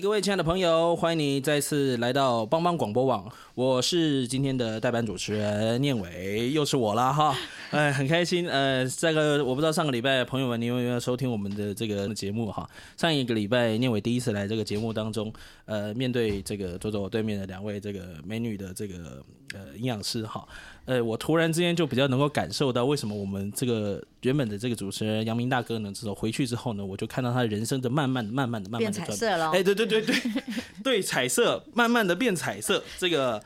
各位亲爱的朋友，欢迎你再次来到帮帮广播网。我是今天的代班主持人念伟，又是我了哈。哎，很开心。呃，这个我不知道上个礼拜朋友们你有没有收听我们的这个节目哈？上一个礼拜念伟第一次来这个节目当中，呃，面对这个坐在我对面的两位这个美女的这个呃营养师哈。呃，我突然之间就比较能够感受到为什么我们这个原本的这个主持人杨明大哥呢，之后回去之后呢，我就看到他人生的慢慢、慢慢的、慢慢的变彩色了。哎，对对对对，对，彩色，慢慢的变彩色。这个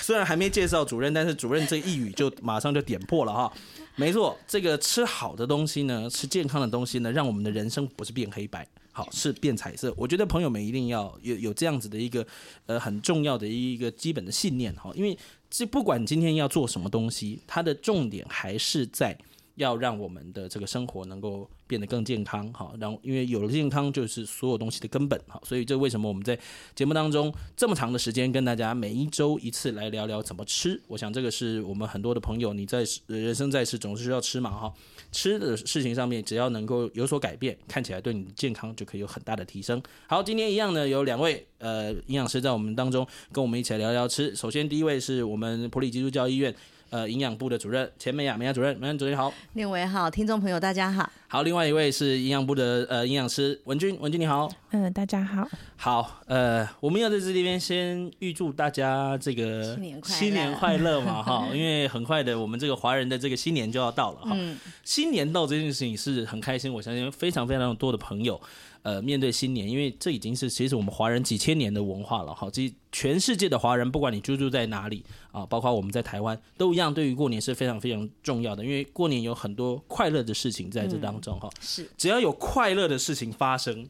虽然还没介绍主任，但是主任这一语就马上就点破了哈。没错，这个吃好的东西呢，吃健康的东西呢，让我们的人生不是变黑白，是变彩色。我觉得朋友们一定要有有这样子的一个呃很重要的一个基本的信念哈，因为。这不管今天要做什么东西，它的重点还是在要让我们的这个生活能够变得更健康，好，然后因为有了健康就是所有东西的根本，好，所以这为什么我们在节目当中这么长的时间跟大家每一周一次来聊聊怎么吃？我想这个是我们很多的朋友，你在人生在世总是需要吃嘛，哈，吃的事情上面只要能够有所改变，看起来对你的健康就可以有很大的提升。好，今天一样呢，有两位。呃，营养师在我们当中跟我们一起来聊聊吃。首先，第一位是我们普里基督教医院呃营养部的主任钱美雅，美雅主任，美雅主任好。六位好，听众朋友大家好。好，另外一位是营养部的呃营养师文君，文君你好。嗯、呃，大家好。好，呃，我们要在这里边先预祝大家这个新年快乐嘛哈，因为很快的我们这个华人的这个新年就要到了哈。嗯。新年到这件事情是很开心，我相信非常非常多的朋友。呃，面对新年，因为这已经是其实我们华人几千年的文化了哈。其实全世界的华人，不管你居住在哪里啊，包括我们在台湾，都一样，对于过年是非常非常重要的。因为过年有很多快乐的事情在这当中哈。是，只要有快乐的事情发生，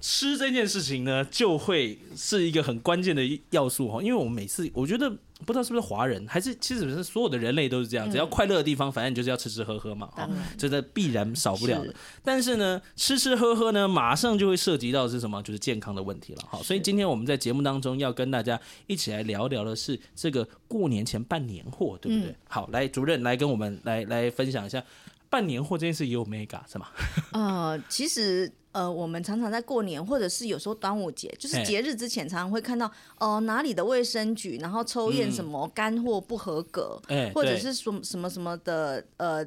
吃这件事情呢，就会是一个很关键的要素哈。因为我们每次，我觉得。不知道是不是华人，还是其实是所有的人类都是这样，只要快乐的地方，反正就是要吃吃喝喝嘛，哈，这个必然少不了的。但是呢，吃吃喝喝呢，马上就会涉及到是什么？就是健康的问题了，好，所以今天我们在节目当中要跟大家一起来聊聊的是这个过年前办年货，对不对？好，来主任来跟我们来来分享一下办年货这件事也有 mega 是吗？呃，其实。呃，我们常常在过年，或者是有时候端午节，就是节日之前，常常会看到哦、呃，哪里的卫生局然后抽验什么干货不合格，嗯、或者是说什么什么的呃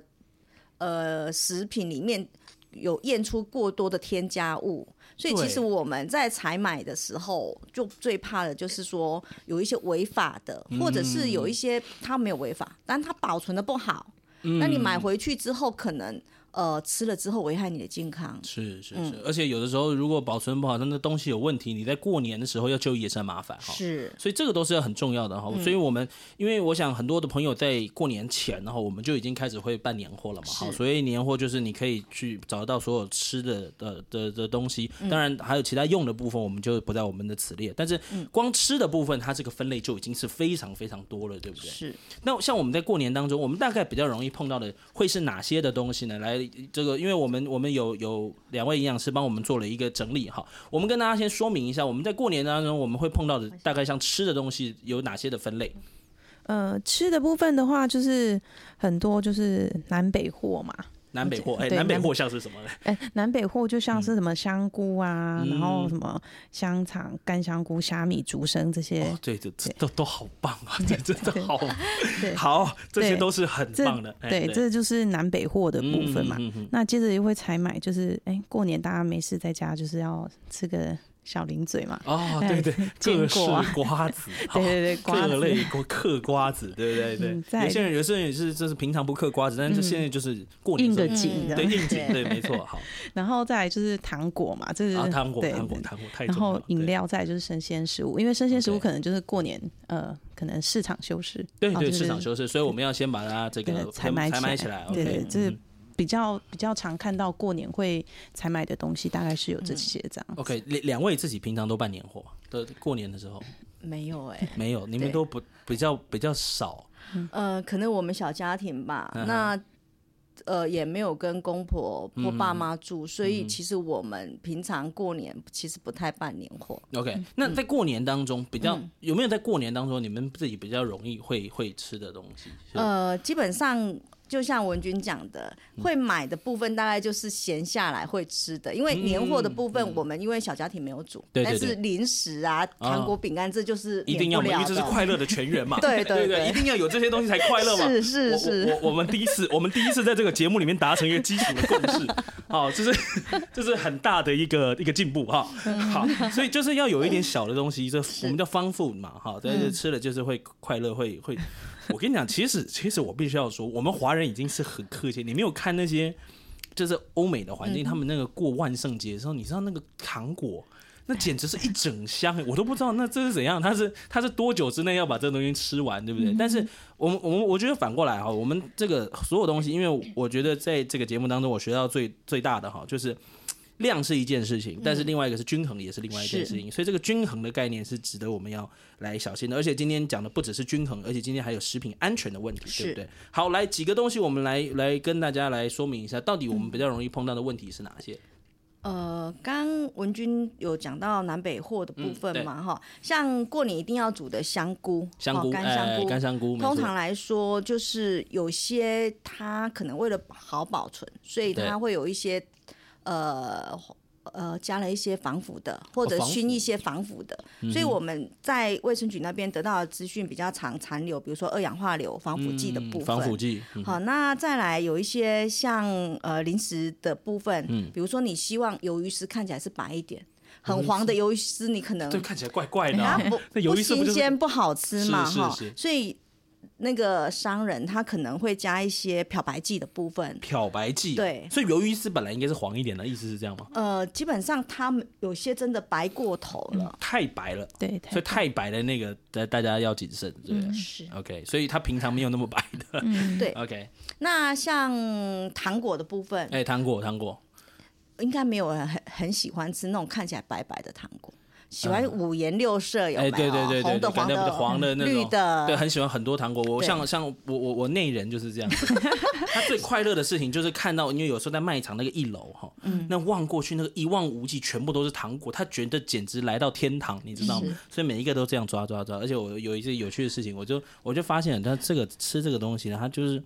呃食品里面有验出过多的添加物，所以其实我们在采买的时候，就最怕的就是说有一些违法的，或者是有一些它没有违法，但它保存的不好，那你买回去之后可能。呃，吃了之后危害你的健康，是是是、嗯，而且有的时候如果保存不好，那那东西有问题，你在过年的时候要就医也是很麻烦哈。是，所以这个都是要很重要的哈、嗯。所以我们因为我想很多的朋友在过年前，然后我们就已经开始会办年货了嘛。好，所以年货就是你可以去找得到所有吃的的的的东西，当然还有其他用的部分，我们就不在我们的此列。但是光吃的部分，它这个分类就已经是非常非常多了，对不对？是。那像我们在过年当中，我们大概比较容易碰到的会是哪些的东西呢？来。这个，因为我们我们有有两位营养师帮我们做了一个整理哈，我们跟大家先说明一下，我们在过年当中我们会碰到的大概像吃的东西有哪些的分类？呃，吃的部分的话，就是很多就是南北货嘛。南北货，哎、欸，南北货像是什么呢？哎、欸，南北货就像是什么香菇啊，嗯、然后什么香肠、干香菇、虾米、竹笙这些，对、哦，这这都都好棒啊，这真的好，好，这些都是很棒的。对，这，这就是南北货的部分嘛。那接着又会采买，就是哎、欸，过年大家没事在家就是要吃个。小零嘴嘛。哦，对 对，各式瓜子，对对对，各类过嗑瓜子，对对对。有些人有些人也是，就是平常不嗑瓜子，但是现在就是过年应个景的，对应景，对，没错。好，然后再来就是糖果嘛，这是糖果，糖果，糖果太。然后饮料再来就是生鲜食物，因为生鲜食物可能就是过年呃，可能市场休市，对对，市场休市，所以我们要先把它这个采买采买起来，对对，这。比较比较常看到过年会才买的东西，大概是有这些这样。OK，两两位自己平常都办年货的，过年的时候没有哎、欸，没有，你们都不比较比较少。呃，可能我们小家庭吧，嗯、那呃也没有跟公婆或爸妈住，嗯、所以其实我们平常过年其实不太办年货。OK，那在过年当中比较、嗯、有没有在过年当中你们自己比较容易会会吃的东西？呃，基本上。就像文君讲的，会买的部分大概就是闲下来会吃的，因为年货的部分我们因为小家庭没有煮，但是零食啊、糖果、饼干这就是一定要，因为这是快乐的泉源嘛。对对对，一定要有这些东西才快乐嘛。是是是，我我们第一次，我们第一次在这个节目里面达成一个基础的共识，好，这是这是很大的一个一个进步哈。好，所以就是要有一点小的东西，这我们叫 fun food 嘛，哈，在这吃了就是会快乐，会会。我跟你讲，其实其实我必须要说，我们华人已经是很客气。你没有看那些，就是欧美的环境，他们那个过万圣节的时候，你知道那个糖果，那简直是一整箱，我都不知道那这是怎样，他是他是多久之内要把这个东西吃完，对不对？但是我们我们我觉得反过来哈，我们这个所有东西，因为我觉得在这个节目当中，我学到最最大的哈，就是。量是一件事情，但是另外一个是均衡，也是另外一件事情。嗯、所以这个均衡的概念是值得我们要来小心的。而且今天讲的不只是均衡，而且今天还有食品安全的问题，对不对？好，来几个东西，我们来来跟大家来说明一下，到底我们比较容易碰到的问题是哪些？呃，刚文君有讲到南北货的部分嘛，哈、嗯，像过年一定要煮的香菇，香菇，干香菇，干、欸、香菇，通常来说就是有些它可能为了好保存，所以它会有一些。呃呃，加了一些防腐的，或者熏一些防腐的，哦、所以我们在卫生局那边得到的资讯比较常残留，比如说二氧化硫防腐剂的部分。嗯、防腐剂。嗯、好，那再来有一些像呃零食的部分，嗯，比如说你希望鱿鱼丝看起来是白一点，很黄的鱿鱼丝，你可能这看起来怪怪的、啊，它不 不新鲜不好吃嘛，哈，所以。那个商人他可能会加一些漂白剂的部分，漂白剂。对，所以鱿鱼丝本来应该是黄一点的，意思是这样吗？呃，基本上他们有些真的白过头了，嗯、太白了，对，所以太白的那个，大大家要谨慎，对，嗯、是。OK，所以他平常没有那么白的，嗯、对，OK。那像糖果的部分，哎、欸，糖果，糖果，应该没有人很很喜欢吃那种看起来白白的糖果。喜欢五颜六色，有没有？对对对对，红的、黄的、绿的，对，很喜欢很多糖果。我像像我我我内人就是这样子。他最快乐的事情就是看到，因为有时候在卖场那个一楼哈，那望过去那个一望无际，全部都是糖果，他觉得简直来到天堂，你知道吗？所以每一个都这样抓抓抓。而且我有一些有趣的事情，我就我就发现他这个吃这个东西呢，他就是。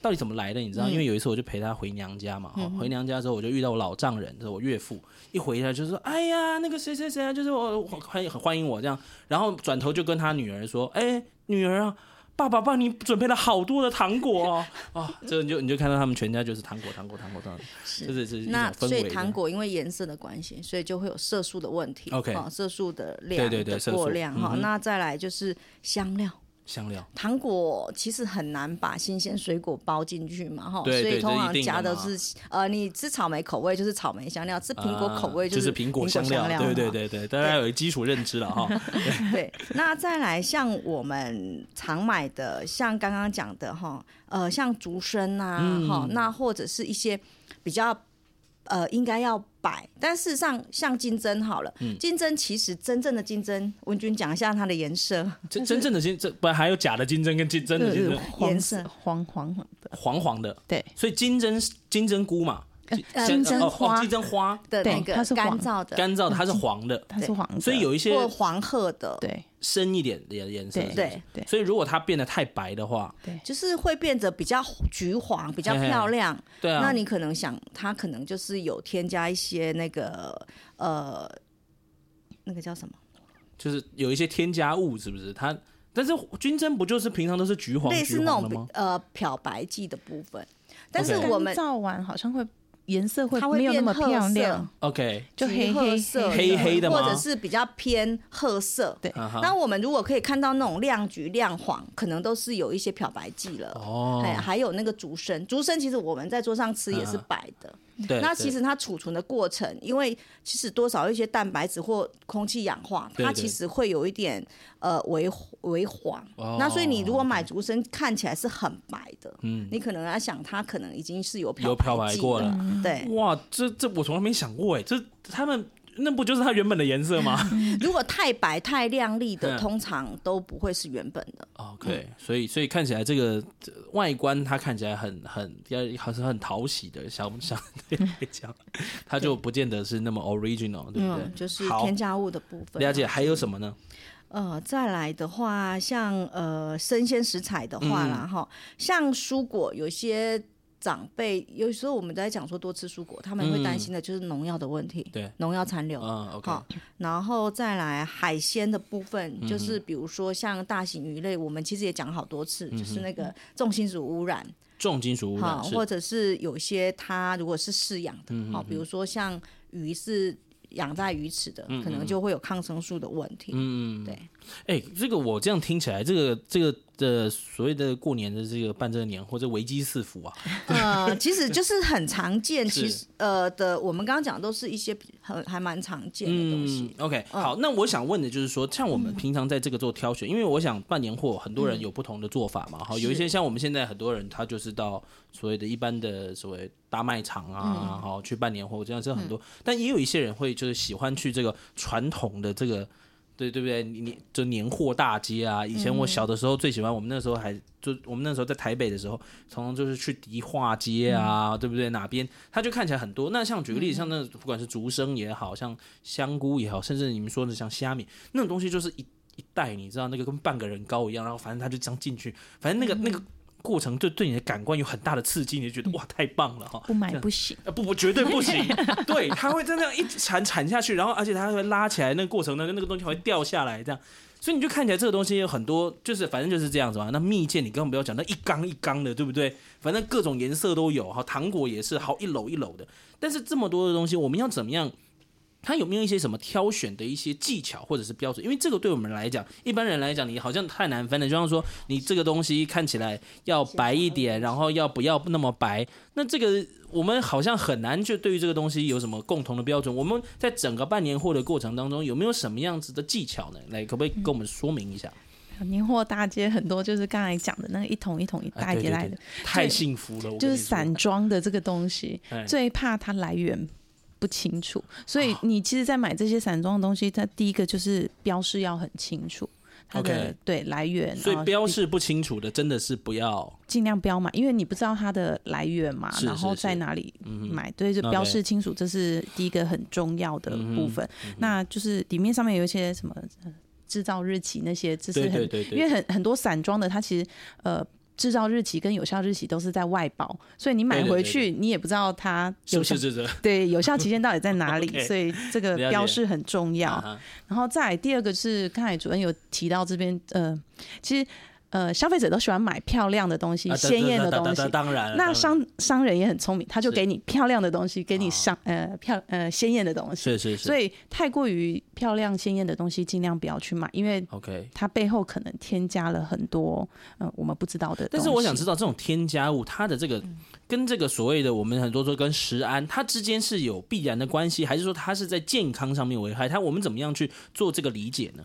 到底怎么来的？你知道？因为有一次我就陪他回娘家嘛，嗯、回娘家之后我就遇到我老丈人，就是我岳父，一回来就说：“哎呀，那个谁谁谁啊，就是我欢迎很欢迎我这样。”然后转头就跟他女儿说：“哎，女儿啊，爸爸帮你准备了好多的糖果哦。” 哦，这你就你就看到他们全家就是糖果糖果糖果糖果，是是是。那所以糖果因为颜色的关系，所以就会有色素的问题。OK，色素的量对对对过量哈。嗯、那再来就是香料。香料糖果其实很难把新鲜水果包进去嘛，哈，所以通常加的是呃，你吃草莓口味就是草莓香料，吃苹果口味就是苹果香料，对对对对，大家有一基础认知了哈。对，那再来像我们常买的，像刚刚讲的哈，呃，像竹笙呐，哈，那或者是一些比较。呃，应该要摆，但事实上像金针好了，嗯、金针其实真正的金针，文君讲一下它的颜色。真真正的金针，不还有假的金针跟金针的金针？颜色黄黄的，黄黄的。对，所以金针金针菇嘛。金针花，金针花的那个，它是干燥的，干燥的，它是黄的，它是黄的，所以有一些黄褐的，对，深一点的颜色，对对。所以如果它变得太白的话，对，就是会变得比较橘黄，比较漂亮。对啊，那你可能想，它可能就是有添加一些那个呃，那个叫什么？就是有一些添加物，是不是？它，但是金针不就是平常都是橘黄，类似那种呃漂白剂的部分，但是我们造完好像会。颜色会没有那么漂亮。OK，就黑黑色、黑黑的或者是比较偏褐色。对，那我们如果可以看到那种亮橘、亮黄，可能都是有一些漂白剂了。哦，哎，还有那个竹笙，竹笙其实我们在桌上吃也是白的。对，那其实它储存的过程，因为其实多少一些蛋白质或空气氧化，它其实会有一点呃微微黄。哦、那所以你如果买竹笙，看起来是很白的，嗯，你可能要想它可能已经是有漂有漂白过了，嗯、对。哇，这这我从来没想过哎，这他们。那不就是它原本的颜色吗？如果太白太亮丽的，通常都不会是原本的。OK，所以所以看起来这个外观它看起来很很要好像很讨喜的，相相对来讲，它就不见得是那么 original，对不对？就是添加物的部分。了解，还有什么呢？呃，再来的话，像呃生鲜食材的话啦，哈，像蔬果有些。长辈有时候我们在讲说多吃蔬果，他们会担心的就是农药的问题，对、嗯，农药残留。嗯，OK。好，然后再来海鲜的部分，就是比如说像大型鱼类，我们其实也讲好多次，嗯、就是那个重金属污染，重金属污染，或者是有些它如果是饲养的，好，比如说像鱼是。养在鱼池的，可能就会有抗生素的问题。嗯，对。哎、欸，这个我这样听起来，这个这个的所谓的过年的这个办这个年或者危机四伏啊。呃，其实就是很常见，其实呃的，我们刚刚讲的都是一些很还蛮常见的东西。嗯、OK，好，那我想问的就是说，像我们平常在这个做挑选，嗯、因为我想办年货，很多人有不同的做法嘛。好、嗯，有一些像我们现在很多人，他就是到所谓的一般的所谓。大卖场啊，好、嗯、去办年货，这样是很多。嗯、但也有一些人会就是喜欢去这个传统的这个，对对不对？你你就年货大街啊。以前我小的时候最喜欢，我们那时候还就我们那时候在台北的时候，常常就是去迪化街啊，嗯、对不对？哪边它就看起来很多。那像举个例子，像那不管是竹笙也好，像香菇也好，甚至你们说的像虾米那种东西，就是一一袋，你知道那个跟半个人高一样，然后反正它就这样进去，反正那个、嗯、那个。过程就对你的感官有很大的刺激，你就觉得哇，太棒了哈！不买不行，不不绝对不行。对，它会这样一铲铲下去，然后而且它会拉起来，那个过程那个那个东西会掉下来，这样，所以你就看起来这个东西有很多，就是反正就是这样子嘛。那蜜饯你根本不要讲，那一缸一缸的，对不对？反正各种颜色都有哈，糖果也是好一篓一篓的。但是这么多的东西，我们要怎么样？它有没有一些什么挑选的一些技巧或者是标准？因为这个对我们来讲，一般人来讲，你好像太难分了。就像说，你这个东西看起来要白一点，然后要不要那么白？那这个我们好像很难就对于这个东西有什么共同的标准。我们在整个办年货的过程当中，有没有什么样子的技巧呢？来，可不可以跟我们说明一下？年货大街很多，就是刚才讲的那个一桶一桶一袋一袋的，太幸福了。就是散装的这个东西，最怕它来源。不清楚，所以你其实，在买这些散装的东西，它第一个就是标示要很清楚，它的对来源。所以标示不清楚的，真的是不要尽量不要买，因为你不知道它的来源嘛，然后在哪里买，对，就标示清楚，这是第一个很重要的部分。那就是里面上面有一些什么制造日期那些，这是很，因为很很多散装的，它其实呃。制造日期跟有效日期都是在外包，所以你买回去你也不知道它有效，对，有效期限到底在哪里，所以这个标示很重要。然后再来第二个是刚才主任有提到这边，呃，其实。呃，消费者都喜欢买漂亮的东西，鲜艳的东西。当然，那商商人也很聪明，他就给你漂亮的东西，给你上呃漂呃鲜艳的东西。是是是。所以太过于漂亮鲜艳的东西，尽量不要去买，因为 OK，它背后可能添加了很多呃我们不知道的东西。但是我想知道，这种添加物，它的这个跟这个所谓的我们很多说跟食安，它之间是有必然的关系，还是说它是在健康上面危害？它我们怎么样去做这个理解呢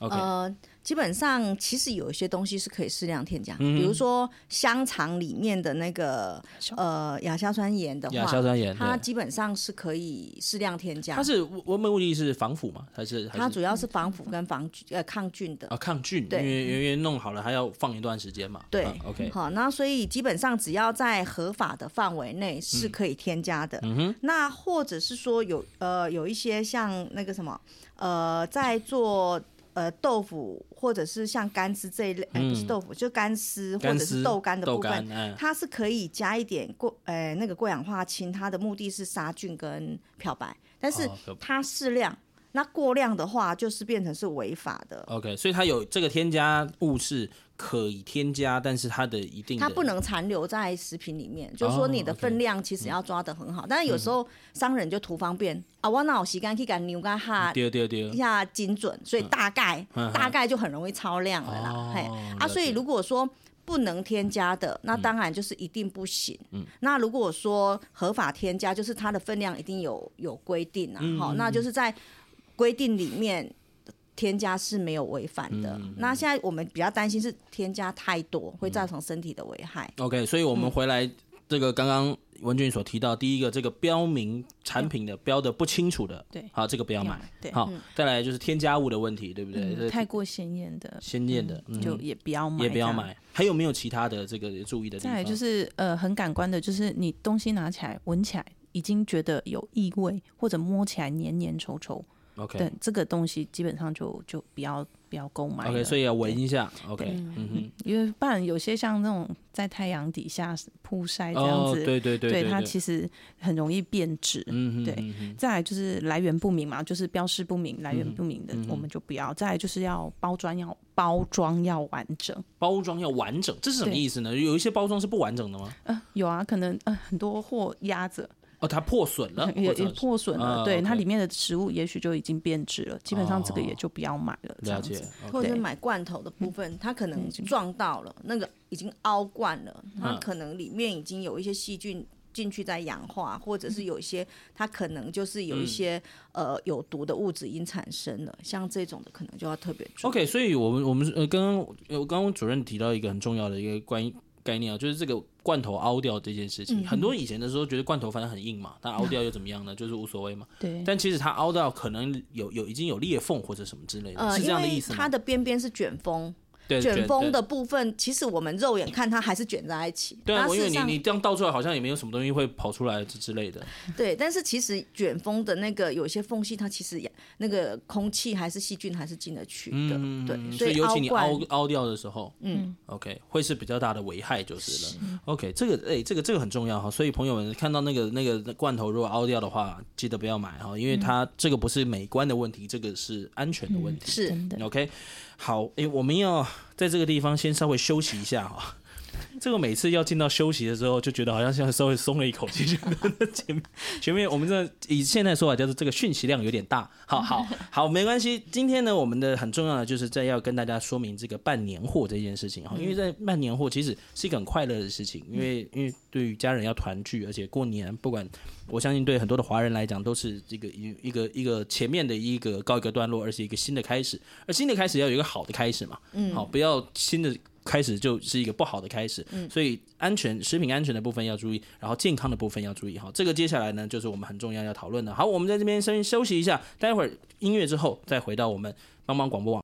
？OK。呃基本上，其实有一些东西是可以适量添加，嗯、比如说香肠里面的那个呃亚硝酸盐的话，亚硝酸盐它基本上是可以适量添加。它是我们目的是防腐嘛，还是，它主要是防腐跟防呃抗菌的啊，抗菌，对，因为因为弄好了还要放一段时间嘛。对、啊、，OK，好，那所以基本上只要在合法的范围内是可以添加的。嗯哼，那或者是说有呃有一些像那个什么呃在做。呃，豆腐或者是像干丝这一类，不是豆腐，就干丝或者是豆干的部分，嗯、它是可以加一点过，呃、欸，那个过氧化氢，它的目的是杀菌跟漂白，但是它适量，那过量的话就是变成是违法的。OK，所以它有这个添加物是可以添加，但是它的一定的它不能残留在食品里面，就是说你的分量其实要抓得很好。但是有时候商人就图方便啊，我哪有时间去给牛干哈，对对对，一下精准，所以大概大概就很容易超量了啦。嘿啊，所以如果说。不能添加的，那当然就是一定不行。嗯，那如果说合法添加，就是它的分量一定有有规定啊。好、嗯，那就是在规定里面添加是没有违反的。嗯、那现在我们比较担心是添加太多会造成身体的危害。OK，所以我们回来这个刚刚。文俊所提到第一个，这个标明产品的标的不清楚的，对，好，这个不要买。对，好，再来就是添加物的问题，对不对？太过鲜艳的，鲜艳的就也不要买，也不要买。还有没有其他的这个注意的地方？再来就是呃，很感官的，就是你东西拿起来闻起来已经觉得有异味，或者摸起来黏黏稠稠。OK，对，这个东西基本上就就不要。不要购买。OK，所以要闻一下。OK，嗯哼，因为不然有些像那种在太阳底下曝晒这样子，对对对，对它其实很容易变质。嗯对。再来就是来源不明嘛，就是标示不明、来源不明的，我们就不要。再来就是要包装要包装要完整，包装要完整，这是什么意思呢？有一些包装是不完整的吗？嗯，有啊，可能呃很多货压着。哦，它破损了，也也破损了，对，它里面的食物也许就已经变质了，基本上这个也就不要买了，这样子。或者是买罐头的部分，它可能撞到了，那个已经凹罐了，它可能里面已经有一些细菌进去在氧化，或者是有一些它可能就是有一些呃有毒的物质已经产生了，像这种的可能就要特别注意。OK，所以我们我们呃刚刚有刚刚主任提到一个很重要的一个关于。概念啊，就是这个罐头凹掉这件事情，嗯、很多以前的时候觉得罐头反正很硬嘛，它凹掉又怎么样呢？嗯、就是无所谓嘛。对。但其实它凹掉可能有有已经有裂缝或者什么之类的，呃、是这样的意思吗？它的边边是卷封。卷风的部分，其实我们肉眼看它还是卷在一起。对啊，因为你你这样倒出来，好像也没有什么东西会跑出来之之类的。对，但是其实卷风的那个有些缝隙，它其实那个空气还是细菌还是进得去的。嗯，对。所以尤其你凹凹掉的时候，嗯，OK，会是比较大的危害就是了。是 OK，这个哎、欸，这个这个很重要哈。所以朋友们看到那个那个罐头如果凹掉的话，记得不要买哈，因为它这个不是美观的问题，这个是安全的问题。是 OK。好，哎、我们要在这个地方先稍微休息一下哈。这个每次要进到休息的时候，就觉得好像像稍微松了一口气。前面 前面我们这以现在说法叫做这个讯息量有点大。好好好，没关系。今天呢，我们的很重要的就是在要跟大家说明这个办年货这件事情哈。因为在办年货其实是一个很快乐的事情，因为因为对于家人要团聚，而且过年不管我相信对很多的华人来讲都是这个一一个一个前面的一个告一个段落，而且一个新的开始。而新的开始要有一个好的开始嘛。嗯。好，不要新的。开始就是一个不好的开始，所以安全食品安全的部分要注意，然后健康的部分要注意哈。这个接下来呢，就是我们很重要要讨论的。好，我们在这边先休息一下，待会儿音乐之后再回到我们帮帮广播网。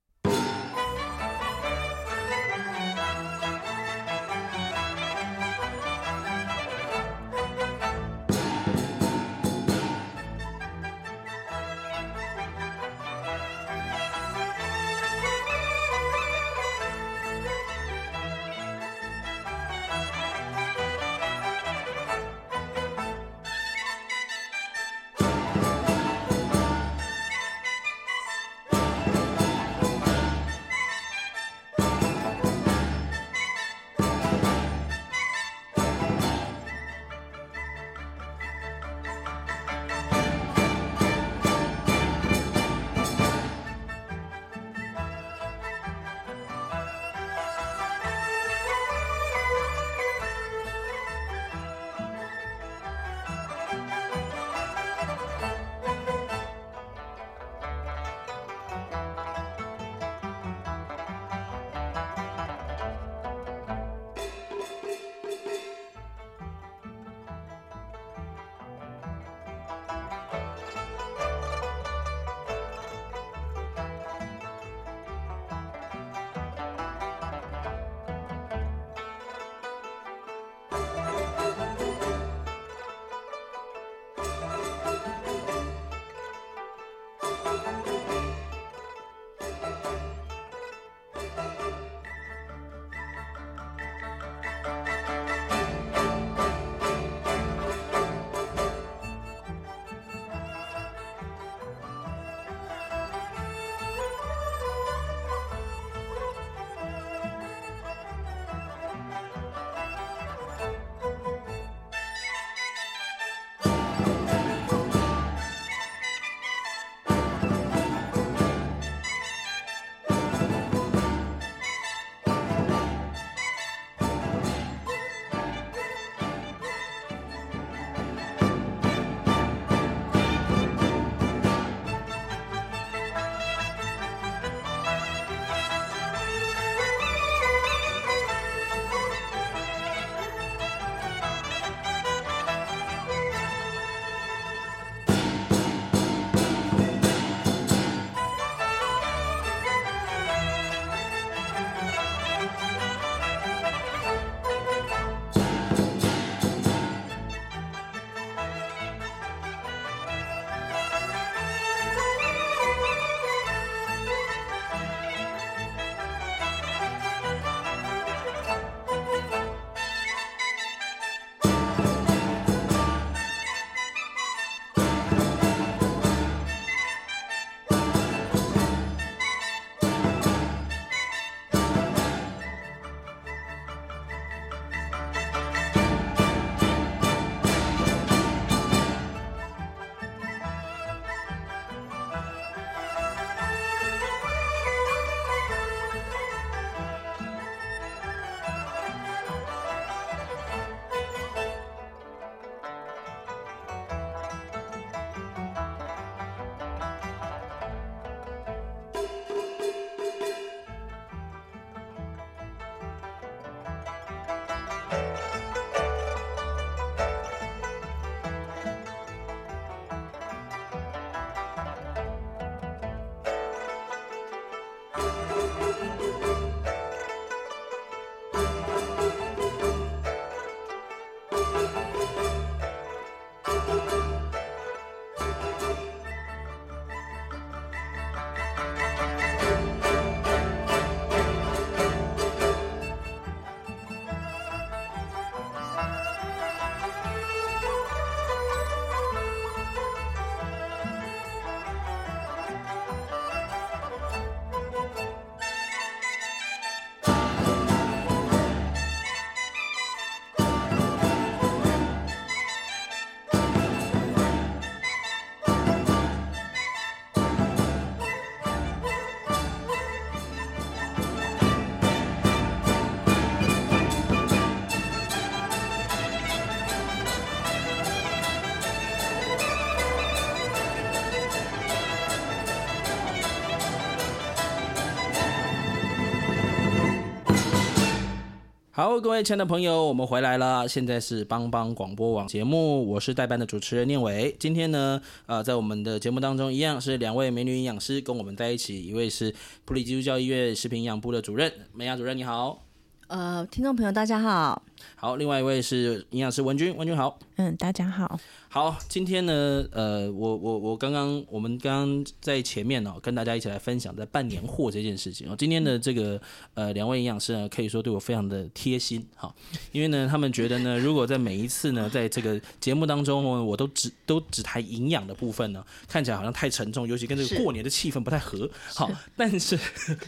好各位亲爱的朋友，我们回来了。现在是帮帮广播网节目，我是代班的主持人念伟。今天呢，呃，在我们的节目当中，一样是两位美女营养师跟我们在一起。一位是普利基督教医院食品营养部的主任美雅主任，你好。呃，听众朋友大家好。好，另外一位是营养师文君，文君好。嗯，大家好。好，今天呢，呃，我我我刚刚我们刚刚在前面哦，跟大家一起来分享在办年货这件事情哦。今天的这个呃两位营养师呢，可以说对我非常的贴心哈，因为呢，他们觉得呢，如果在每一次呢，在这个节目当中，我都只都只谈营养的部分呢，看起来好像太沉重，尤其跟这个过年的气氛不太合。好，但是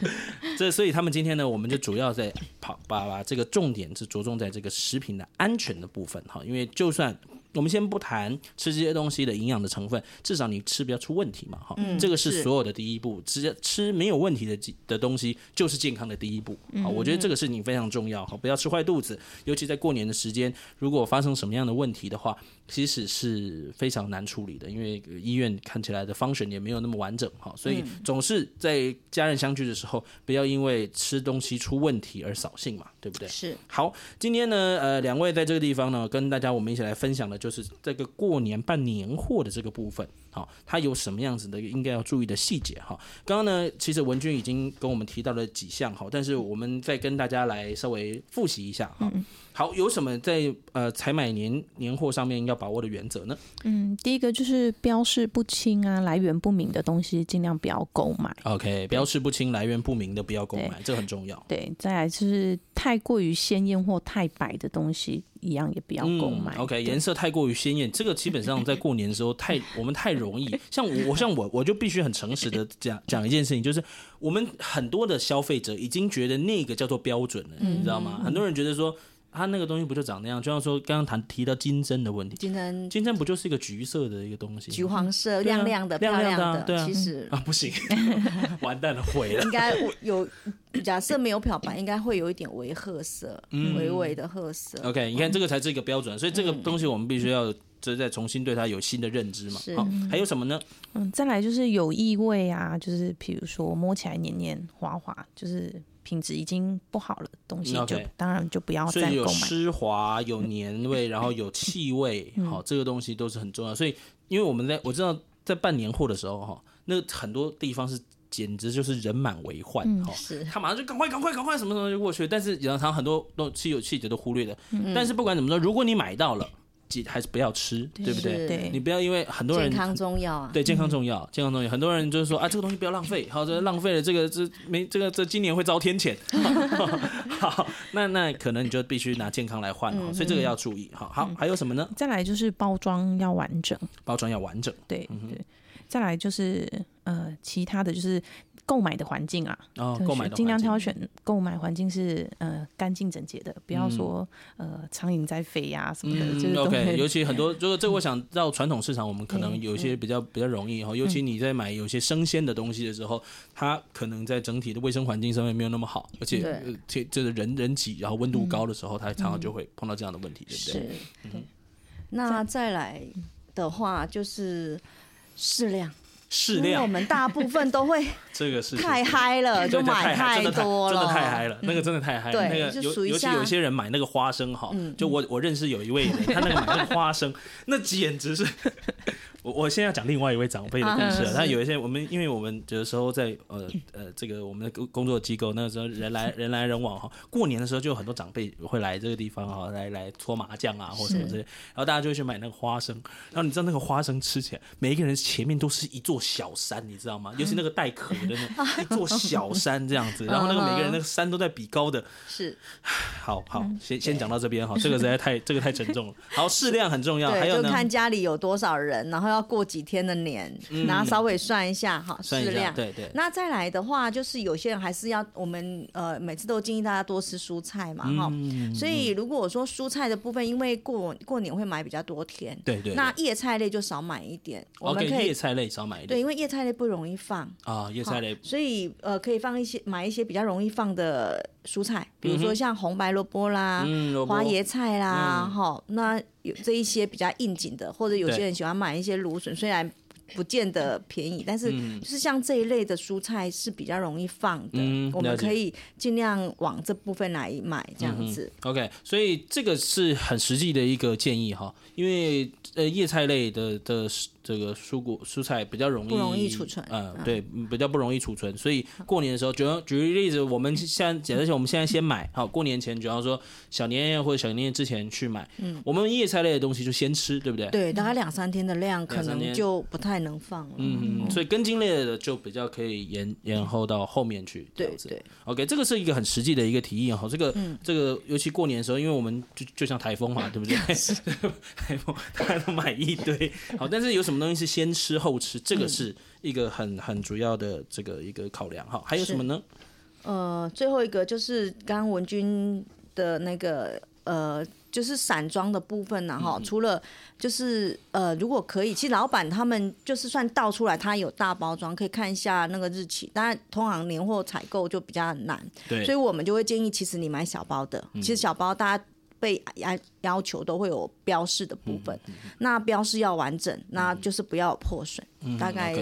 这所以他们今天呢，我们就主要在跑把把这个重点是着重在这个食品的安全的部分哈，因为就算。我们先不谈吃这些东西的营养的成分，至少你吃不要出问题嘛，哈、嗯，这个是所有的第一步。直接吃没有问题的的东西，就是健康的第一步。好，我觉得这个事情非常重要，哈，不要吃坏肚子。尤其在过年的时间，如果发生什么样的问题的话，其实是非常难处理的，因为医院看起来的 function 也没有那么完整，哈，所以总是在家人相聚的时候，不要因为吃东西出问题而扫兴嘛，对不对？是。好，今天呢，呃，两位在这个地方呢，跟大家我们一起来分享的。就是这个过年办年货的这个部分，好，它有什么样子的应该要注意的细节哈？刚刚呢，其实文君已经跟我们提到了几项哈，但是我们再跟大家来稍微复习一下哈。好，有什么在呃采买年年货上面要把握的原则呢？嗯，第一个就是标示不清啊，来源不明的东西尽量不要购买。OK，标示不清、来源不明的不要购买，这很重要。对，再来就是太过于鲜艳或太白的东西，一样也不要购买。嗯、OK，颜色太过于鲜艳，这个基本上在过年的时候太 我们太容易。像我，像我，我就必须很诚实的讲讲一件事情，就是我们很多的消费者已经觉得那个叫做标准了，嗯、你知道吗？很多人觉得说。它那个东西不就长那样？就像说刚刚谈提到金针的问题，金针金针不就是一个橘色的一个东西？橘黄色，亮亮的，漂亮的。对啊，其实 啊不行，完蛋了，毁了。应该有假设没有漂白，应该会有一点微褐色，微微的褐色。OK，你看这个才是一个标准，所以这个东西我们必须要这再重新对它有新的认知嘛。好，还有什么呢？嗯，再来就是有异味啊，就是比如说摸起来黏黏滑滑，就是。品质已经不好了，东西就 Okay. 当然就不要再购买。所以有湿滑、有黏味，然后有气味，好、嗯，这个东西都是很重要。所以，因为我们在我知道在办年货的时候，哈，那很多地方是简直就是人满为患，哈、嗯，是他马上就赶快、赶快、赶快，什么什么就过去。但是，然后很多都是有细节都忽略的。嗯、但是不管怎么说，如果你买到了。还是不要吃，对不对？对，你不要因为很多人健康重要啊，对，健康重要，健康重要。很多人就是说啊，这个东西不要浪费，好，这浪费了这个这没这个这今年会遭天谴。好，那那可能你就必须拿健康来换，所以这个要注意。好，好，还有什么呢？再来就是包装要完整，包装要完整，对对。再来就是呃，其他的就是。购买的环境啊，哦，购买的尽量挑选购买环境是呃干净整洁的，不要说呃苍蝇在飞呀什么的。就是 OK，尤其很多 就是这，我想到传统市场，我们可能有些比较比较容易哈。尤其你在买有些生鲜的东西的时候，它可能在整体的卫生环境上面没有那么好，而且这这个人人挤，然后温度高的时候，它常常就会碰到这样的问题，对不对？是。那再来的话就是适量。适量，我们大部分都会这个是太嗨了，就买太多了，真的太嗨了，那个真的太嗨了。那个尤尤其有些人买那个花生哈，就我我认识有一位人，他那个买那个花生，那简直是。我我现在要讲另外一位长辈的故事了。他有一些我们，因为我们有的时候在呃呃这个我们的工工作机构，那个时候人来 人来人往哈。过年的时候就有很多长辈会来这个地方哈，来来搓麻将啊或什么之类。然后大家就会去买那个花生。然后你知道那个花生吃起来，每一个人前面都是一座小山，你知道吗？尤其那个带壳的那一座小山这样子。然后那个每个人那个山都在比高的。是。好好，先先讲到这边哈，这个实在太这个太沉重了。好，适量很重要。还有呢，看家里有多少人，然后。要过几天的年，然后稍微算一下哈，适量。对对。那再来的话，就是有些人还是要我们呃每次都建议大家多吃蔬菜嘛哈。所以如果我说蔬菜的部分，因为过过年会买比较多天，对对。那叶菜类就少买一点。我们可以叶菜类少买一点。对，因为叶菜类不容易放啊，叶菜类。所以呃可以放一些买一些比较容易放的蔬菜，比如说像红白萝卜啦、花椰菜啦哈。那有这一些比较应景的，或者有些人喜欢买一些芦笋，虽然不见得便宜，但是就是像这一类的蔬菜是比较容易放的，嗯、我们可以尽量往这部分来买这样子。嗯、OK，所以这个是很实际的一个建议哈，因为呃叶菜类的的。这个蔬果蔬菜比较容易不容易储存，嗯，对，比较不容易储存，所以过年的时候，举举个例子，我们现在假设我们现在先买，好，过年前，主要说小年夜或者小年夜之前去买，嗯，我们叶菜类的东西就先吃，对不对？对，大概两三天的量，可能就不太能放了，嗯嗯，所以根茎类的就比较可以延延后到后面去，对对，OK，这个是一个很实际的一个提议哈，这个这个尤其过年的时候，因为我们就就像台风嘛，对不对？台风大家都买一堆，好，但是有什么东西是先吃？后吃，这个是一个很很主要的这个一个考量哈。还有什么呢？呃，最后一个就是刚刚文君的那个呃，就是散装的部分呢哈。嗯、除了就是呃，如果可以，其实老板他们就是算倒出来，他有大包装，可以看一下那个日期。当然，通常年货采购就比较难，对，所以我们就会建议，其实你买小包的，嗯、其实小包大家。被要要求都会有标示的部分，那标示要完整，嗯、那就是不要有破损，嗯、大概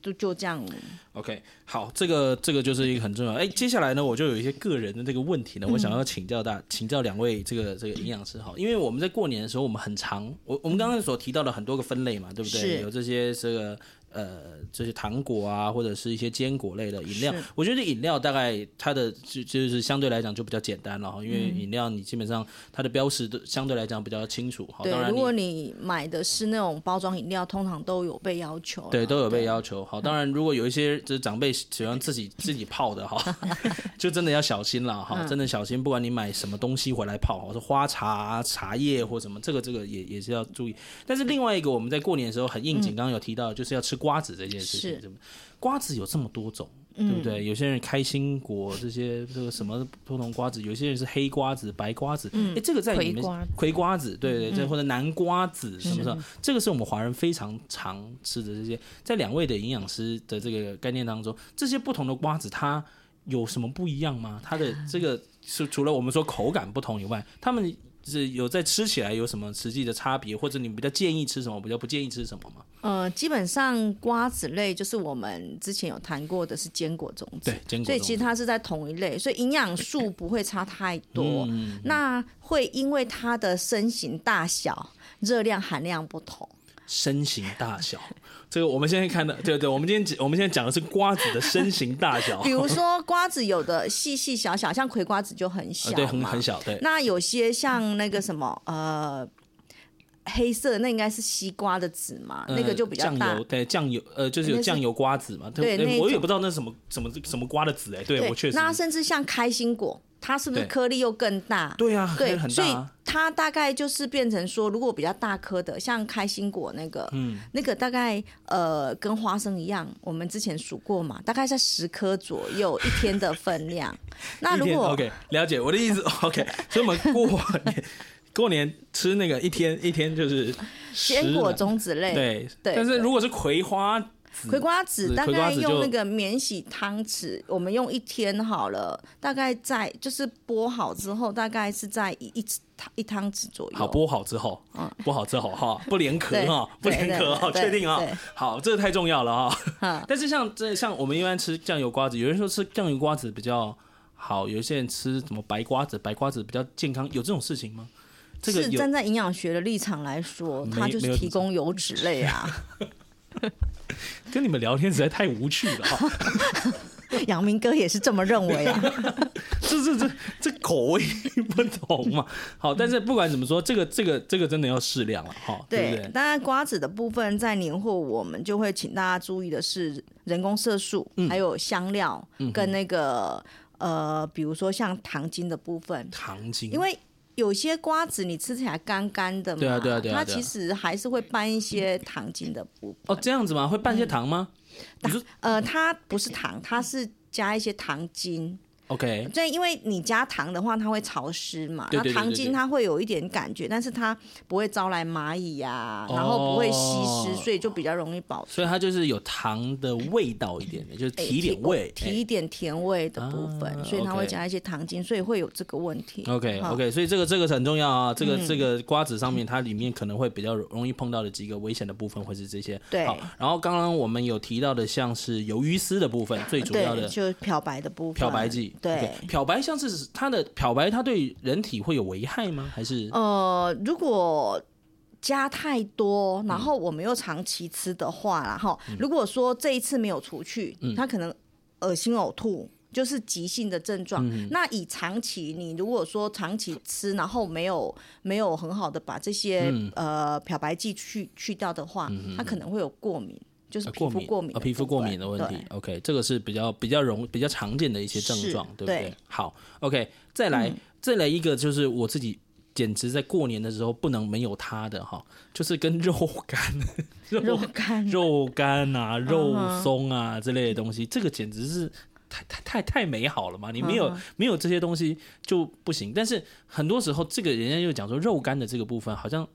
就就这样。OK，好，这个这个就是一个很重要。哎，接下来呢，我就有一些个人的这个问题呢，我想要请教大、嗯、请教两位这个这个营养师哈，因为我们在过年的时候，我们很常，我我们刚刚所提到的很多个分类嘛，对不对？有这些这个。呃，这些糖果啊，或者是一些坚果类的饮料，我觉得饮料大概它的就就是相对来讲就比较简单了哈，因为饮料你基本上它的标识都相对来讲比较清楚。好，当然如果你买的是那种包装饮料，通常都有被要求。对，都有被要求。好，当然如果有一些就是长辈喜欢自己 自己泡的哈，就真的要小心了哈，真的小心，不管你买什么东西回来泡，或是花茶、茶叶或什么，这个这个也也是要注意。但是另外一个我们在过年的时候很应景，刚刚有提到就是要吃。瓜子这件事情，是瓜子有这么多种，对不对？嗯、有些人开心果这些这个什么不同瓜子，有些人是黑瓜子、白瓜子，哎、嗯，这个在里面葵瓜子，对对对，嗯、或者南瓜子什么什么，这个是我们华人非常常吃的这些。在两位的营养师的这个概念当中，这些不同的瓜子它有什么不一样吗？它的这个是除了我们说口感不同以外，他们是有在吃起来有什么实际的差别，或者你们比较建议吃什么，比较不建议吃什么吗？呃，基本上瓜子类就是我们之前有谈过的是坚果种子，对，坚果种子，所以其实它是在同一类，所以营养素不会差太多。嗯、那会因为它的身形大小、热量含量不同。身形大小，这个我们现在看的，对对，我们今天我们现在讲的是瓜子的身形大小。比如说瓜子有的细细小小，像葵瓜子就很小，对，很很小，对。那有些像那个什么呃。黑色那应该是西瓜的籽嘛，那个就比较大。酱油对酱油，呃，就是有酱油瓜子嘛。对，我也不知道那是什么什么什么瓜的籽哎。对，我确实。那甚至像开心果，它是不是颗粒又更大？对啊，对，所以它大概就是变成说，如果比较大颗的，像开心果那个，嗯，那个大概呃跟花生一样，我们之前数过嘛，大概在十颗左右一天的分量。那如果 OK 了解我的意思 OK，所以我们过年。过年吃那个一天一天就是坚果种子类，对对。但是如果是葵花籽，葵瓜子大概用那个免洗汤匙，我们用一天好了，大概在就是剥好之后，大概是在一一汤一汤匙左右。好，剥好之后，嗯，剥好之后哈，不连壳哈，不连壳哈，确定啊？好，这个太重要了哈。但是像这像我们一般吃酱油瓜子，有人说吃酱油瓜子比较好，有些人吃什么白瓜子，白瓜子比较健康，有这种事情吗？是站在营养学的立场来说，它就是提供油脂类啊。跟你们聊天实在太无趣了哈。阳明哥也是这么认为啊。这这这这口味不同嘛。好，但是不管怎么说，这个这个这个真的要适量了哈。对？当然瓜子的部分在年货，我们就会请大家注意的是人工色素，还有香料跟那个呃，比如说像糖精的部分。糖精，因为。有些瓜子你吃起来干干的嘛，对啊对啊对啊，它其实还是会拌一些糖精的部分。哦，这样子吗？会拌一些糖吗？呃，它不是糖，它是加一些糖精。OK，所以因为你加糖的话，它会潮湿嘛，那糖精它会有一点感觉，但是它不会招来蚂蚁呀，然后不会吸湿，所以就比较容易保存。所以它就是有糖的味道一点的，就是提点味，提一点甜味的部分，所以它会加一些糖精，所以会有这个问题。OK OK，所以这个这个很重要啊，这个这个瓜子上面它里面可能会比较容易碰到的几个危险的部分会是这些。对，好，然后刚刚我们有提到的像是鱿鱼丝的部分，最主要的就是漂白的部分，漂白剂。对，okay, 漂白像是它的漂白，它对人体会有危害吗？还是？呃，如果加太多，然后我们又长期吃的话，然后、嗯、如果说这一次没有除去，嗯、它可能恶心呕吐，就是急性的症状。嗯、那以长期，你如果说长期吃，然后没有没有很好的把这些、嗯、呃漂白剂去去掉的话，嗯、它可能会有过敏。就是皮肤过敏，皮肤过敏的问题。OK，这个是比较比较容比较常见的一些症状，对不对？好，OK，再来再来一个，就是我自己简直在过年的时候不能没有它的哈，就是跟肉干、肉干、肉干啊、肉松啊之类的东西，这个简直是太太太太美好了嘛！你没有没有这些东西就不行。但是很多时候，这个人家又讲说肉干的这个部分好像。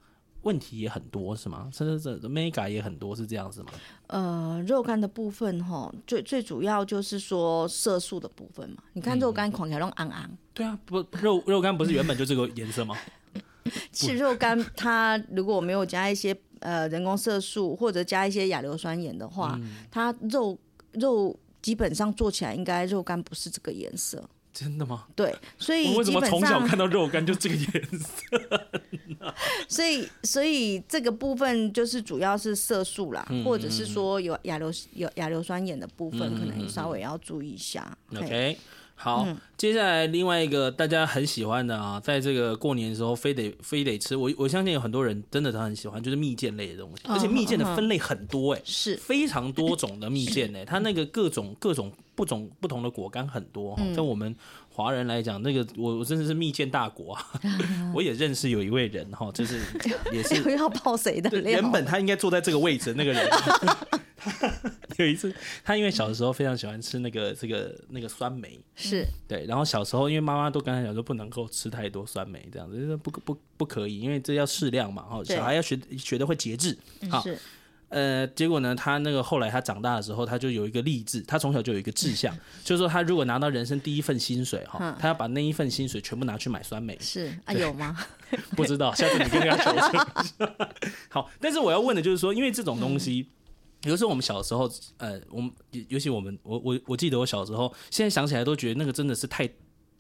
问题也很多是吗？甚至这 mega 也很多是这样子吗？呃，肉干的部分哈，最最主要就是说色素的部分嘛。你看肉干看起来都昂昂。对啊，不肉肉干不是原本就这个颜色吗？吃肉干它如果没有加一些呃人工色素或者加一些亚硫酸盐的话，嗯、它肉肉基本上做起来应该肉干不是这个颜色。真的吗？对，所以我为什么从小看到肉干就这个颜色？所以，所以这个部分就是主要是色素啦，嗯、或者是说有亚硫有亚硫酸盐的部分，嗯、可能稍微要注意一下。OK。好，嗯、接下来另外一个大家很喜欢的啊，在这个过年的时候非得非得吃，我我相信有很多人真的都很喜欢，就是蜜饯类的东西，而且蜜饯的分类很多哎、欸，是非常多种的蜜饯哎，它那个各种各种不种不同的果干很多，在、嗯、我们华人来讲，那个我我真的是蜜饯大国啊，我也认识有一位人哈，就是 也是要爆谁的料，原本他应该坐在这个位置那个人。有一次，他因为小的时候非常喜欢吃那个这个那个酸梅，是对。然后小时候，因为妈妈都跟他讲说不能够吃太多酸梅，这样子就是不不不可以，因为这要适量嘛。哈，小孩要学学的会节制。好，呃，结果呢，他那个后来他长大的时候，他就有一个励志，他从小就有一个志向，就是说他如果拿到人生第一份薪水，哈，他要把那一份薪水全部拿去买酸梅。是 啊，有吗？不知道，下次你跟他求证。好，但是我要问的就是说，因为这种东西。比如说我们小时候，呃，我们尤其我们，我我我记得我小时候，现在想起来都觉得那个真的是太，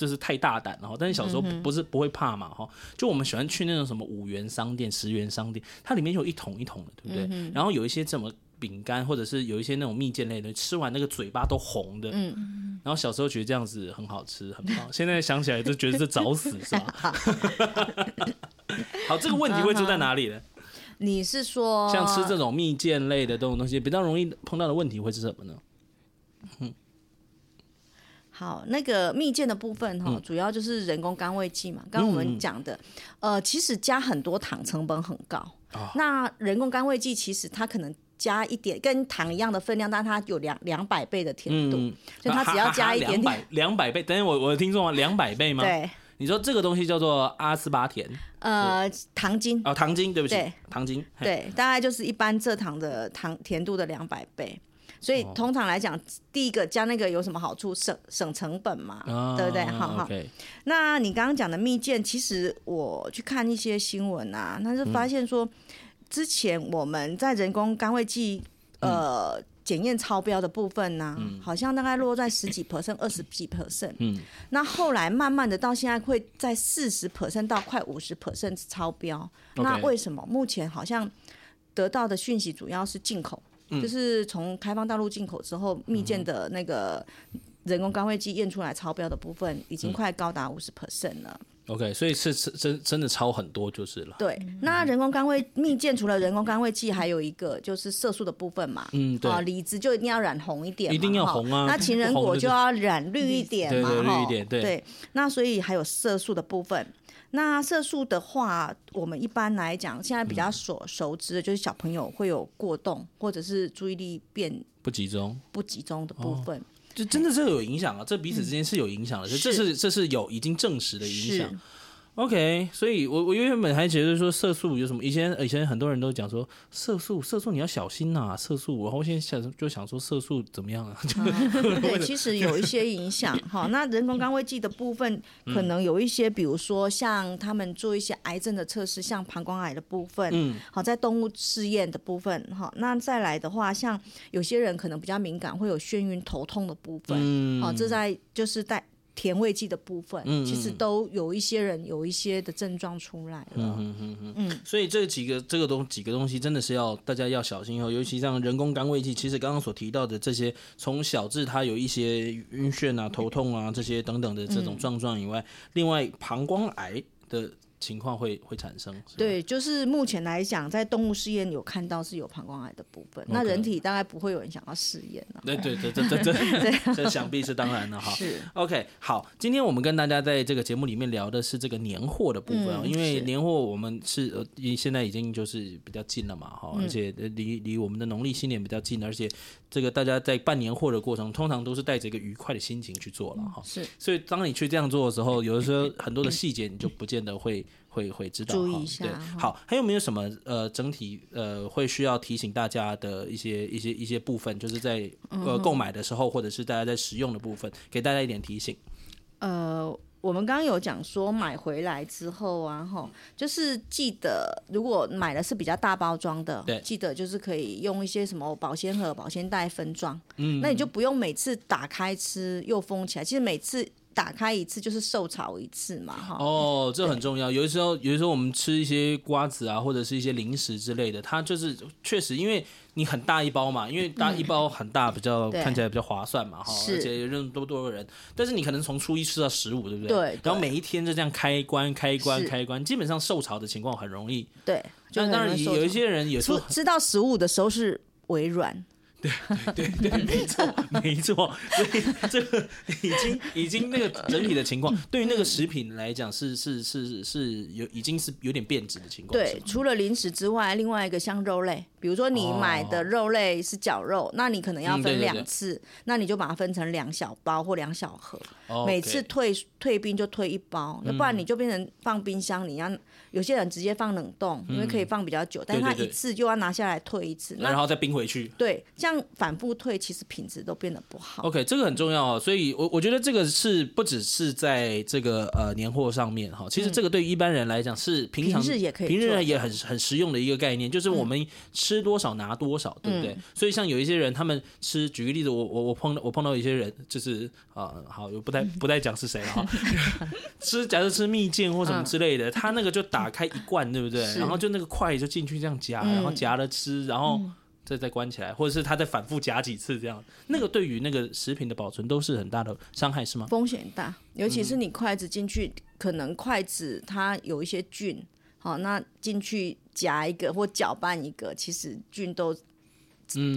就是太大胆了哈。但是小时候不是不会怕嘛哈。就我们喜欢去那种什么五元商店、十元商店，它里面有一桶一桶的，对不对？嗯、然后有一些什么饼干，或者是有一些那种蜜饯类的，吃完那个嘴巴都红的。嗯。然后小时候觉得这样子很好吃，很棒。现在想起来就觉得是找死，是吧？好，这个问题会出在哪里呢？你是说像吃这种蜜饯类的这种东西，比较容易碰到的问题会是什么呢？嗯，好，那个蜜饯的部分哈，主要就是人工甘味剂嘛。刚刚我们讲的，呃，其实加很多糖成本很高。那人工甘味剂其实它可能加一点，跟糖一样的分量，但它有两两百倍的甜度，所以它只要加一点点，两百两百倍。等下我我的听众啊，两百倍吗？对。你说这个东西叫做阿斯巴甜，呃，糖精哦，糖精，对不起，对，糖精，对，大概就是一般蔗糖的糖甜度的两百倍，所以通常来讲，第一个加那个有什么好处？省省成本嘛，对不对？好好。那你刚刚讲的蜜饯，其实我去看一些新闻啊，那就发现说，之前我们在人工甘味剂，呃。检验超标的部分呢、啊，嗯、好像大概落在十几 percent、二十几 percent。嗯，那后来慢慢的到现在会在四十 percent 到快五十 percent 超标。那为什么？目前好像得到的讯息主要是进口，嗯、就是从开放大陆进口之后，蜜饯的那个人工甘味剂验出来超标的部分，已经快高达五十 percent 了。OK，所以是真真的超很多就是了。对，那人工甘味蜜饯除了人工甘味剂，还有一个就是色素的部分嘛。嗯，对。啊，李子就一定要染红一点，一定要红啊。那情人果就要染绿一点嘛，对对，绿一点，对。对，那所以还有色素的部分。那色素的话，我们一般来讲，现在比较所熟知的就是小朋友会有过动，或者是注意力变不集中、不集中的部分。就真的是有影响啊，这彼此之间是有影响的，嗯这是。这是有已经证实的影响。OK，所以我我原本还觉得说色素有什么，以前以前很多人都讲说色素色素你要小心呐、啊，色素，然后现在想就想说色素怎么样啊？嗯、对，其实有一些影响哈。那人工甘味剂的部分，可能有一些，比如说像他们做一些癌症的测试，像膀胱癌的部分，嗯，好，在动物试验的部分哈。那再来的话，像有些人可能比较敏感，会有眩晕、头痛的部分，嗯，好，这在就是在。甜味剂的部分，其实都有一些人有一些的症状出来了。嗯嗯嗯嗯。所以这几个这个东几个东西真的是要大家要小心哦，尤其像人工甘味剂，其实刚刚所提到的这些，从小至它有一些晕眩啊、头痛啊这些等等的这种症状以外，嗯、另外膀胱癌的。情况会会产生，对，就是目前来讲，在动物试验有看到是有膀胱癌的部分.那人体大概不会有人想要试验了。对对对对对对，这想必是当然了哈。是 OK，好，今天我们跟大家在这个节目里面聊的是这个年货的部分，嗯、因为年货我们是呃，现在已经就是比较近了嘛，哈，而且离离我们的农历新年比较近，而且这个大家在办年货的过程，通常都是带着一个愉快的心情去做了哈。是，所以当你去这样做的时候，有的时候 很多的细节你就不见得会。会会知道，注意一下。对，好，还有没有什么呃整体呃会需要提醒大家的一些一些一些部分，就是在呃购买的时候，或者是大家在使用的部分，给大家一点提醒。呃，我们刚刚有讲说买回来之后啊，哈，就是记得如果买的是比较大包装的，对，记得就是可以用一些什么保鲜盒、保鲜袋分装，嗯，那你就不用每次打开吃又封起来。其实每次。打开一次就是受潮一次嘛，哈。哦，这很重要。有的时候，有的时候我们吃一些瓜子啊，或者是一些零食之类的，它就是确实，因为你很大一包嘛，因为大一包很大，比较看起来比较划算嘛，哈。而且有那么多多个人，但是你可能从初一吃到十五，对不对？对。然后每一天就这样开关、开关、开关，基本上受潮的情况很容易。对。就当然有一些人有时候吃到十五的时候是微软。对对对，没错没错，所以这个已经已经那个整体的情况，对于那个食品来讲是是是是有已经是有点变质的情况。对，除了零食之外，另外一个像肉类，比如说你买的肉类是绞肉，那你可能要分两次，那你就把它分成两小包或两小盒，每次退退冰就退一包，要不然你就变成放冰箱，你要有些人直接放冷冻，因为可以放比较久，但是他一次就要拿下来退一次，然后再冰回去。对，这样。反复退，其实品质都变得不好。OK，这个很重要哦，所以我我觉得这个是不只是在这个呃年货上面哈，其实这个对于一般人来讲是平常平日也可以，平日也很很实用的一个概念，就是我们吃多少拿多少，对不对？所以像有一些人，他们吃，举个例子，我我我碰到我碰到一些人，就是啊，好，我不太 不太讲是谁了哈，吃假设吃蜜饯或什么之类的，他那个就打开一罐，对不对？然后就那个筷就进去这样夹，然后夹了吃，然后。再再关起来，或者是他再反复夹几次，这样那个对于那个食品的保存都是很大的伤害，是吗？风险大，尤其是你筷子进去，嗯、可能筷子它有一些菌，好，那进去夹一个或搅拌一个，其实菌都。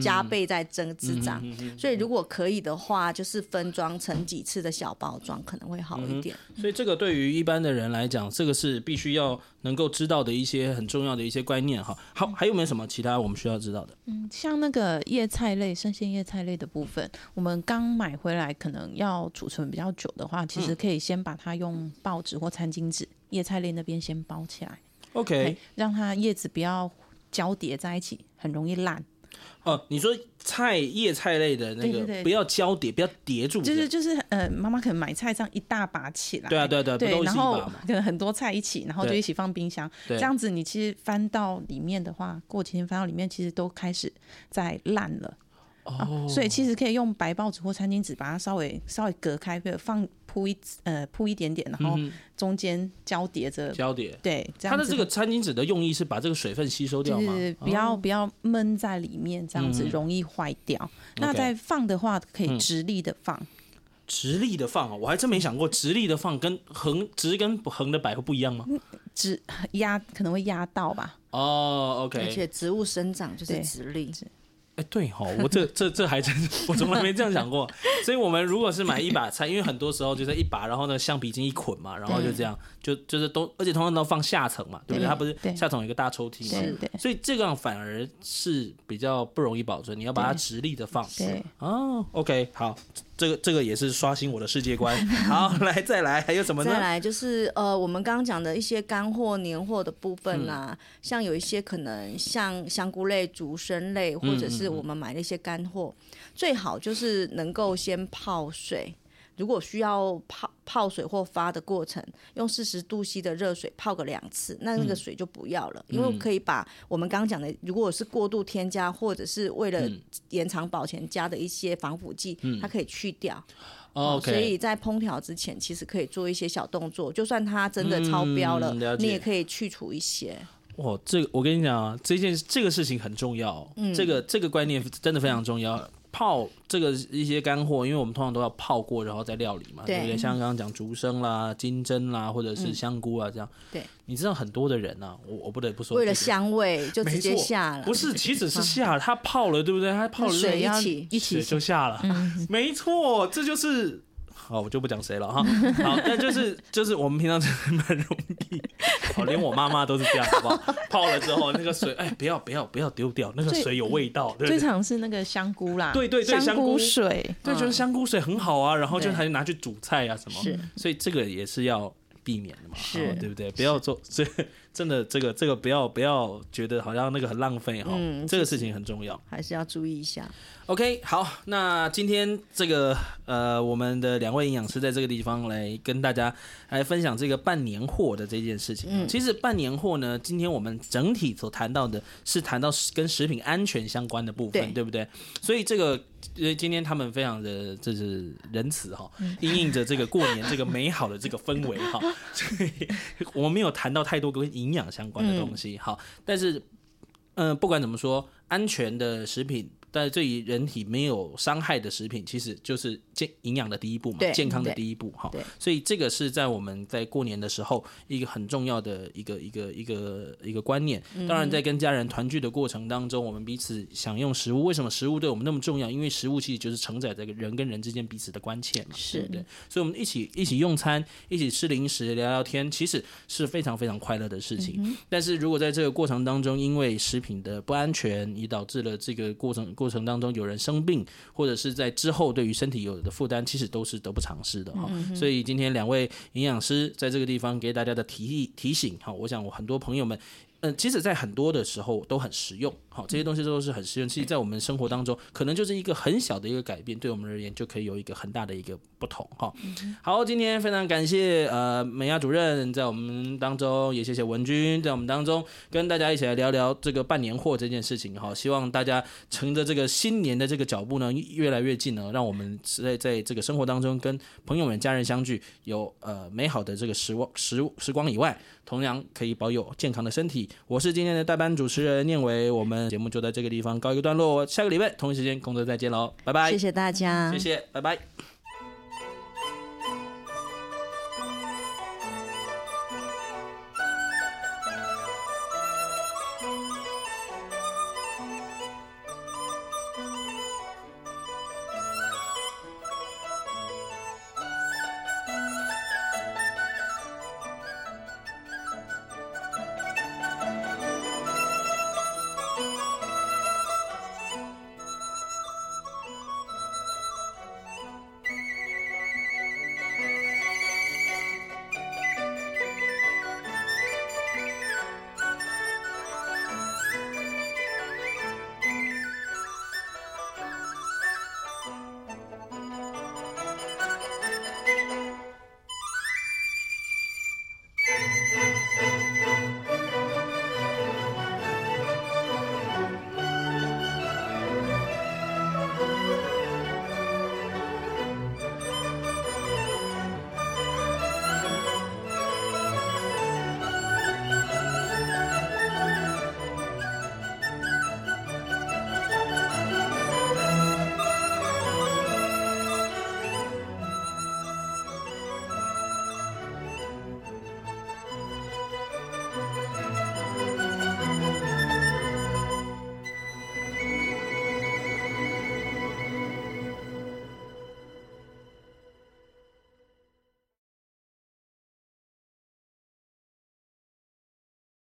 加倍在增滋长，所以如果可以的话，就是分装成几次的小包装可能会好一点。所以这个对于一般的人来讲，这个是必须要能够知道的一些很重要的一些观念哈。好，还有没有什么其他我们需要知道的？嗯，像那个叶菜类、生鲜叶菜类的部分，我们刚买回来可能要储存比较久的话，其实可以先把它用报纸或餐巾纸，叶菜类那边先包起来。OK，让它叶子不要交叠在一起，很容易烂。哦，你说菜叶菜类的那个不要交叠，不要叠住。就是就是呃，妈妈可能买菜这样一大把起来。对啊对对对，然后可能很多菜一起，然后就一起放冰箱。这样子你其实翻到里面的话，过几天翻到里面，其实都开始在烂了。哦。所以其实可以用白报纸或餐巾纸把它稍微稍微隔开，放。铺一呃铺一点点，然后中间交叠着交叠，对，这样它的这个餐巾纸的用意是把这个水分吸收掉吗？就是不要不要闷在里面，这样子容易坏掉。那再放的话，可以直立的放，直立的放啊，我还真没想过直立的放跟横直跟横的摆会不一样吗？直压可能会压到吧。哦，OK，而且植物生长就是直立。哎，欸、对哈，我这这这还真，我从来没这样想过。所以，我们如果是买一把菜，因为很多时候就是一把，然后呢，橡皮筋一捆嘛，然后就这样，就就是都，而且通常都放下层嘛，对不对？它不是下层有一个大抽屉嘛，所以这样反而是比较不容易保存。你要把它直立的放。对哦，OK，好，这个这个也是刷新我的世界观。好，来再来，还有什么呢？再来就是呃，我们刚刚讲的一些干货、年货的部分啊，嗯、像有一些可能像香菇类、竹荪类，或者是我们买的一些干货，嗯嗯嗯，最好就是能够先泡水。如果需要泡泡水或发的过程，用四十度 C 的热水泡个两次，那那个水就不要了，嗯、因为可以把我们刚刚讲的，如果是过度添加或者是为了延长保鲜加的一些防腐剂，嗯、它可以去掉。哦，所以在烹调之前，其实可以做一些小动作，就算它真的超标了，嗯、了你也可以去除一些。哦，这个我跟你讲啊，这件这个事情很重要，嗯、这个这个观念真的非常重要。泡这个一些干货，因为我们通常都要泡过，然后再料理嘛，对，对不对？像刚刚讲竹笙啦、金针啦，或者是香菇啊这样。对，你知道很多的人呢、啊，我我不得不说，为了香味就直接下了。不是，岂止是下了，他泡了，对不对？他泡了水一起一起就下了。嗯、没错，这就是。好，我就不讲谁了哈。好，但就是就是我们平常真的蛮容易，好，连我妈妈都是这样，好不好？泡了之后那个水，哎，不要不要不要丢掉，那个水有味道。最常是那个香菇啦，对对对，香菇水，对，就是香菇水很好啊，然后就还拿去煮菜啊什么，是，所以这个也是要避免的嘛，是，对不对？不要做，这真的这个这个不要不要觉得好像那个很浪费哈，嗯，这个事情很重要，还是要注意一下。OK，好，那今天这个呃，我们的两位营养师在这个地方来跟大家来分享这个办年货的这件事情。嗯，其实办年货呢，今天我们整体所谈到的是谈到跟食品安全相关的部分，对，对不对？所以这个因为今天他们非常的这是仁慈哈，因应着这个过年这个美好的这个氛围哈，所以我们没有谈到太多跟营养相关的东西。好，但是嗯、呃，不管怎么说，安全的食品。但是对于人体没有伤害的食品，其实就是健营养的第一步嘛，健康的第一步哈。所以这个是在我们在过年的时候一个很重要的一个一个一个一个观念。当然，在跟家人团聚的过程当中，我们彼此享用食物。为什么食物对我们那么重要？因为食物其实就是承载这个人跟人之间彼此的关切嘛，是对不对？所以我们一起一起用餐，一起吃零食，聊聊天，其实是非常非常快乐的事情。但是如果在这个过程当中，因为食品的不安全，以导致了这个过程过程当中有人生病，或者是在之后对于身体有的负担，其实都是得不偿失的哈。嗯、所以今天两位营养师在这个地方给大家的提提醒哈，我想我很多朋友们。嗯，其实，在很多的时候都很实用，好，这些东西都是很实用。其实，在我们生活当中，可能就是一个很小的一个改变，对我们而言就可以有一个很大的一个不同，哈。好，今天非常感谢呃美亚主任在我们当中，也谢谢文君在我们当中跟大家一起来聊聊这个办年货这件事情，哈。希望大家乘着这个新年的这个脚步呢，越来越近呢，让我们在在这个生活当中跟朋友们、家人相聚，有呃美好的这个时光时时光以外，同样可以保有健康的身体。我是今天的代班主持人念伟，我们节目就在这个地方告一个段落，下个礼拜同一时间工作再见喽，拜拜，谢谢大家，谢谢，拜拜。